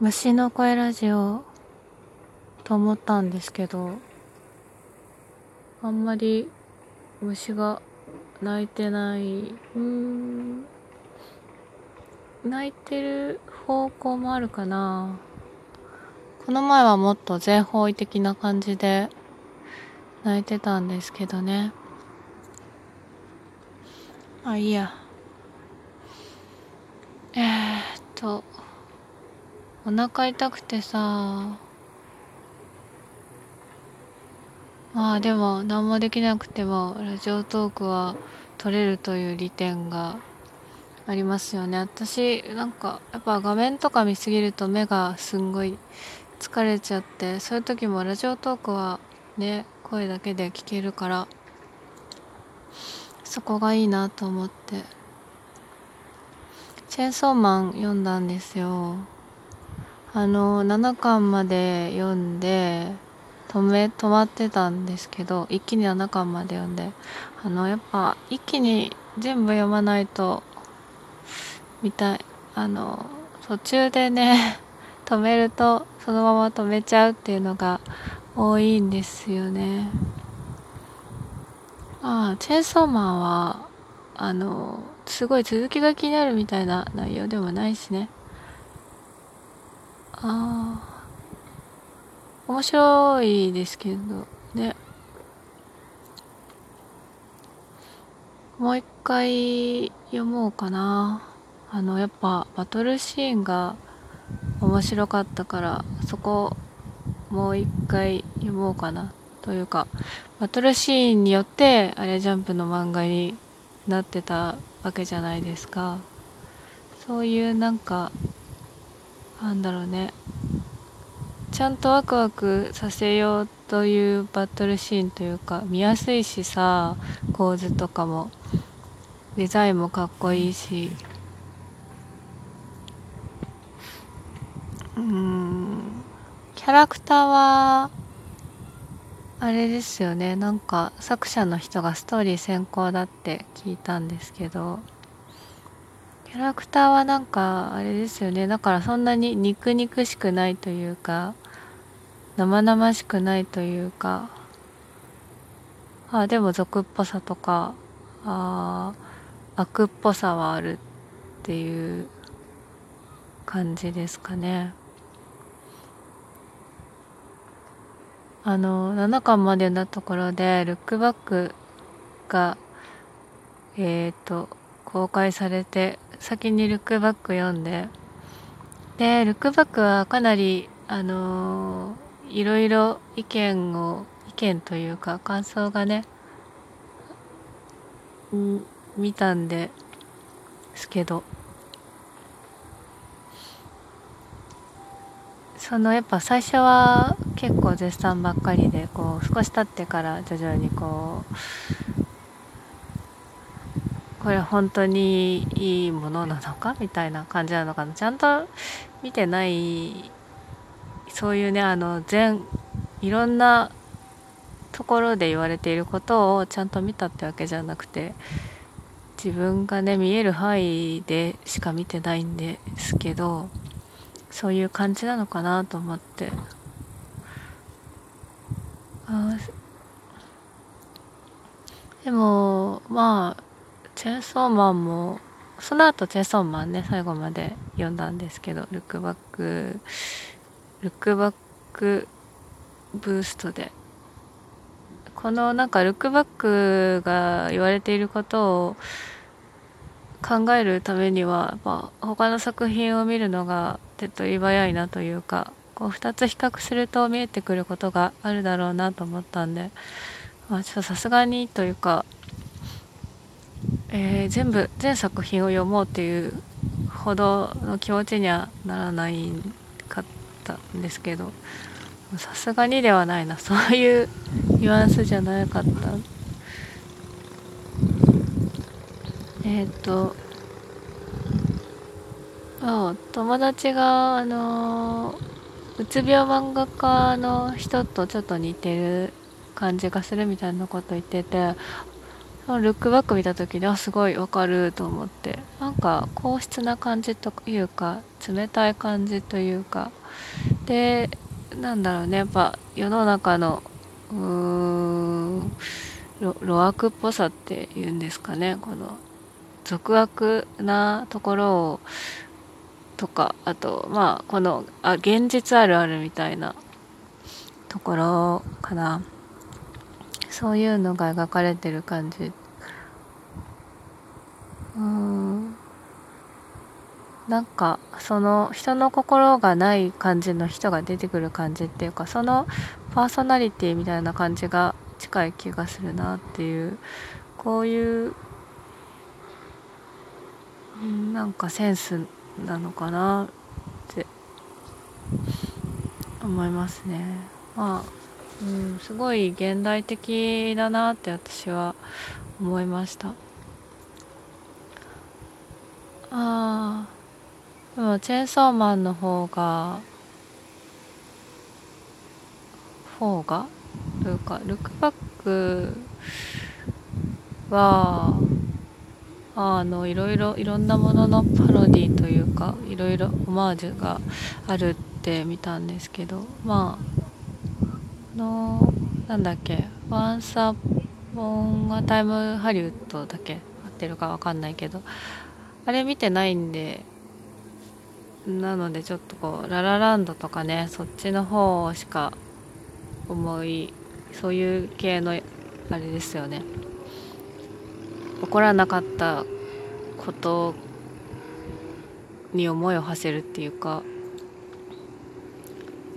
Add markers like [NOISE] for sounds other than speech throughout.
虫の声ラジオと思ったんですけどあんまり虫が鳴いてない。うん。鳴いてる方向もあるかな。この前はもっと全方位的な感じで泣いてたんですけどね。あいいや。えー、っと。お腹痛くてさ。まあでも何もできなくてもラジオトークは撮れるという利点がありますよね。私なんかやっぱ画面とか見すぎると目がすんごい疲れちゃってそういう時もラジオトークはね声だけで聞けるからそこがいいなと思って。チェーンソーマン読んだんですよ。あの7巻まで読んで止め止まってたんですけど一気に7巻まで読んであのやっぱ一気に全部読まないとみたいあの途中でね [LAUGHS] 止めるとそのまま止めちゃうっていうのが多いんですよね。ああチェーンソーマンはあのすごい続きが気になるみたいな内容でもないしね。ああ面白いですけど。ね。もう一回読もうかな。あのやっぱバトルシーンが面白かったからそこもう一回読もうかな。というかバトルシーンによってあれジャンプの漫画になってたわけじゃないですか。そういうなんかなんだろうね。ちゃんとワクワクさせようというバトルシーンというか見やすいしさ構図とかも。デザインもかっこいいし。うん。キャラクターはあれですよね。なんか作者の人がストーリー先行だって聞いたんですけど。キャラクターはなんかあれですよねだからそんなに肉肉しくないというか生々しくないというかあでも俗っぽさとかあ悪っぽさはあるっていう感じですかね。あの7巻までのところでルックバックがえっ、ー、と公開されて先にルックバック読んで。でルックバックはかなりあのー、いろいろ意見を意見というか感想がね見たんですけど。そのやっぱ最初は結構絶賛ばっかりでこう少し経ってから徐々にこうこれ本当にいいものなのかみたいな感じなのかな。ちゃんと見てないそういうねあの全いろんなところで言われていることをちゃんと見たってわけじゃなくて自分がね見える範囲でしか見てないんですけどそういう感じなのかなと思って。あでもまあチェンソーマンもその後チェンソーマンね最後まで読んだんですけどルックバックルックバックブーストでこのなんかルックバックが言われていることを考えるためにはやっぱ他の作品を見るのが手っ取り早いなというかこう2つ比較すると見えてくることがあるだろうなと思ったんで、まあ、ちょっとさすがにというか、えー、全部全作品を読もうっていうほどの気持ちにはならないかったんですけどさすがにではないなそういうニュアンスじゃなかった。えっ、とあ友達があのうつ病漫画家の人とちょっと似てる感じがするみたいなこと言っててルックバック見た時にあすごいわかると思って。なんか硬質な感じというか冷たい感じというか。でなんだろうね。やっぱ世の中のうーん路悪っぽさっていうんですかね。この俗悪なところをとかあとまあこのあ現実あるあるみたいなところかな。そういうのが描かれてる感じ。うん。なんかその人の心がない感じの人が出てくる感じっていうかそのパーソナリティみたいな感じが近い気がするなっていう。こういうなんかセンスなのかなって思いますね。まあうんすごい現代的だなって私は思いました。ああでもチェーンソーマンの方が方が？というかルックバックはあのいろいろいろんなもののパロディというかいろいろオマージュがあるって見たんですけどまあのなんだっけ「ワンサボンがタイムハリウッド」だけ合ってるか分かんないけどあれ見てないんでなのでちょっとこうララランドとかねそっちの方しか思いそういう系のあれですよね。起こらなかったことに思いを馳せるっていうか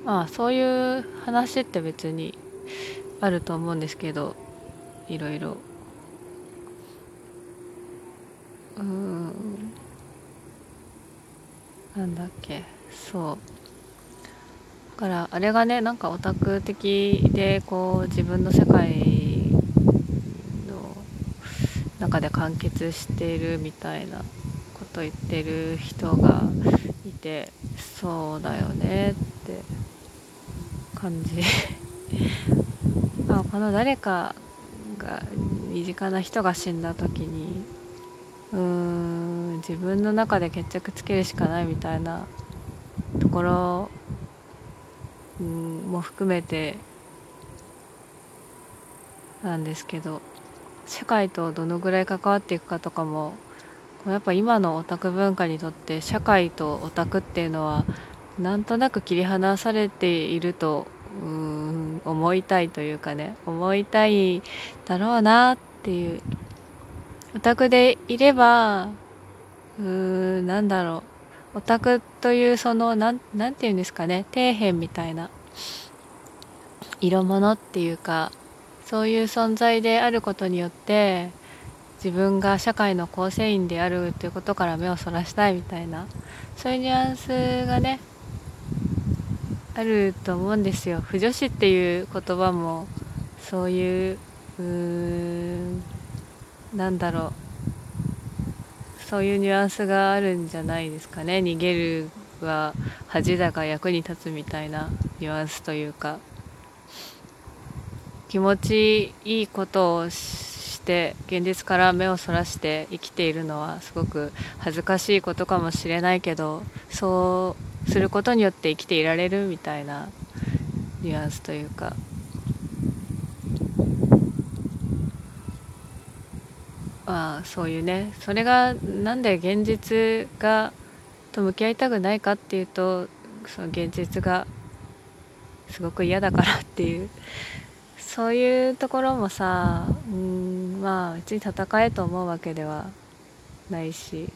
まあそういう話って別にあると思うんですけどいろいろ。うん。なんだっけ。そう。だからあれがねなんかオタク的でこう自分の世界の中で完結しているみたいなこと言ってる人がいてそうだよねって。感じ。[LAUGHS] あこの誰かが身近な人が死んだ時にうーん自分の中で決着つけるしかないみたいなところ、も含めてなんですけど社会とどのぐらい関わっていくかとかもやっぱ今のオタク文化にとって社会とオタクっていうのはなんとなく切り離されているとうん思いたいというかね思いたいだろうなっていう。オタクでいればうーんなんだろう。オタクというそのなんなんていうんですかね底辺みたいな。色物っていうかそういう存在であることによって自分が社会の構成員であるということから目をそらしたいみたいな。そういうニュアンスがねあると思うんですよ。不女子っていう言葉もそういううなんだろう。そういうニュアンスがあるんじゃないですかね。逃げるは恥だが役に立つみたいなニュアンスというか。気持ちいいことをして現実から目をそらして生きているのはすごく恥ずかしいことかもしれないけどそうすることによって生きていられるみたいなニュアンスというか。あそういうね。それがなんで現実がと向き合いたくないかっていうとその現実がすごく嫌だからっていう。そういうところもさうんまあ別に戦えと思うわけではないし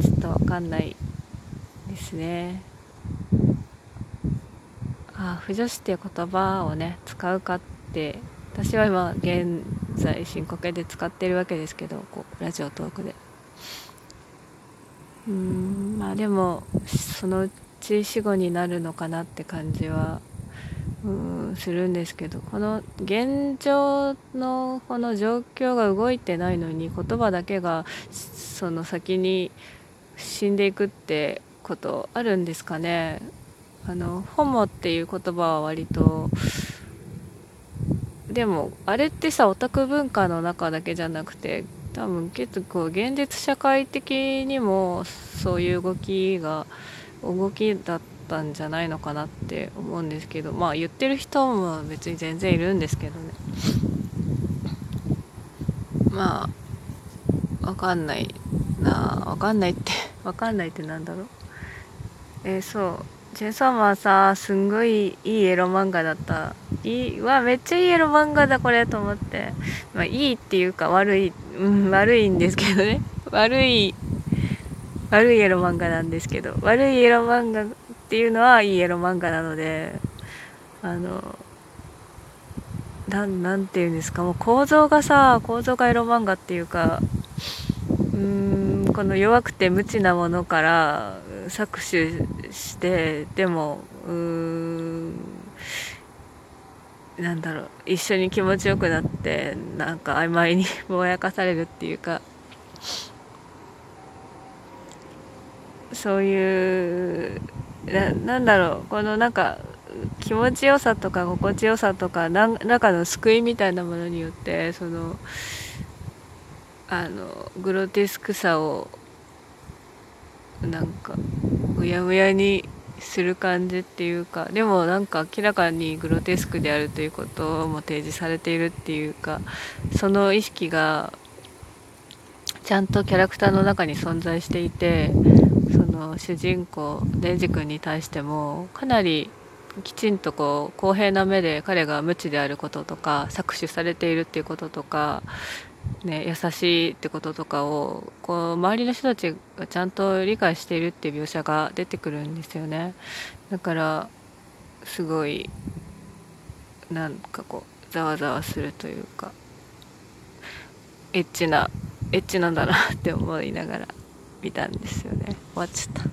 ちょっとわかんないですね。ああ不女子っていう言葉をね使うかって私は今現在進行形で使ってるわけですけどこうラジオトークで。うんまあでもそのうち死後になるのかなって感じはうんするんですけどこの現状のこの状況が動いてないのに言葉だけがその先に死んでいくってことあるんですかね。あのホモっていう言葉は割とでもあれってさオタク文化の中だけじゃなくて多分結構現実社会的にもそういう動きが動きだったんじゃないのかなって思うんですけどまあ言ってる人も別に全然いるんですけどね。まあわかんないなわかんないってわかんないってなんだろうえー、そう。チェンソーマンさすんごいいいエロ漫画だった。いいわめっちゃいいエロ漫画だこれと思って。まあいいっていうか悪い、うん、悪いんですけどね。[LAUGHS] 悪い悪いエロ漫画なんですけど。悪いエロ漫画っていうのはいいエロ漫画なのであのななんていうんですか。もう構造がさ構造がエロ漫画っていうかうーんこの弱くて無知なものから搾取してでもうんなんだろう一緒に気持ちよくなってなんか曖昧にぼやかされるっていうかそういうななんだろうこのなんか気持ちよさとか心地よさとか何らかの救いみたいなものによってそのあのグロテスクさをなんかうやむやにする感じっていうかでもなんか明らかにグロテスクであるということも提示されているっていうかその意識がちゃんとキャラクターの中に存在していてその主人公デンジ君に対してもかなりきちんとこう公平な目で彼が無知であることとか搾取されているっていうこととかね、優しいってこととかをこう周りの人たちがちゃんと理解しているっていう描写が出てくるんですよね。だからすごいなんかこうざわざわするというかエッチなエッチなんだなって思いながら見たんですよね。終わっちゃった。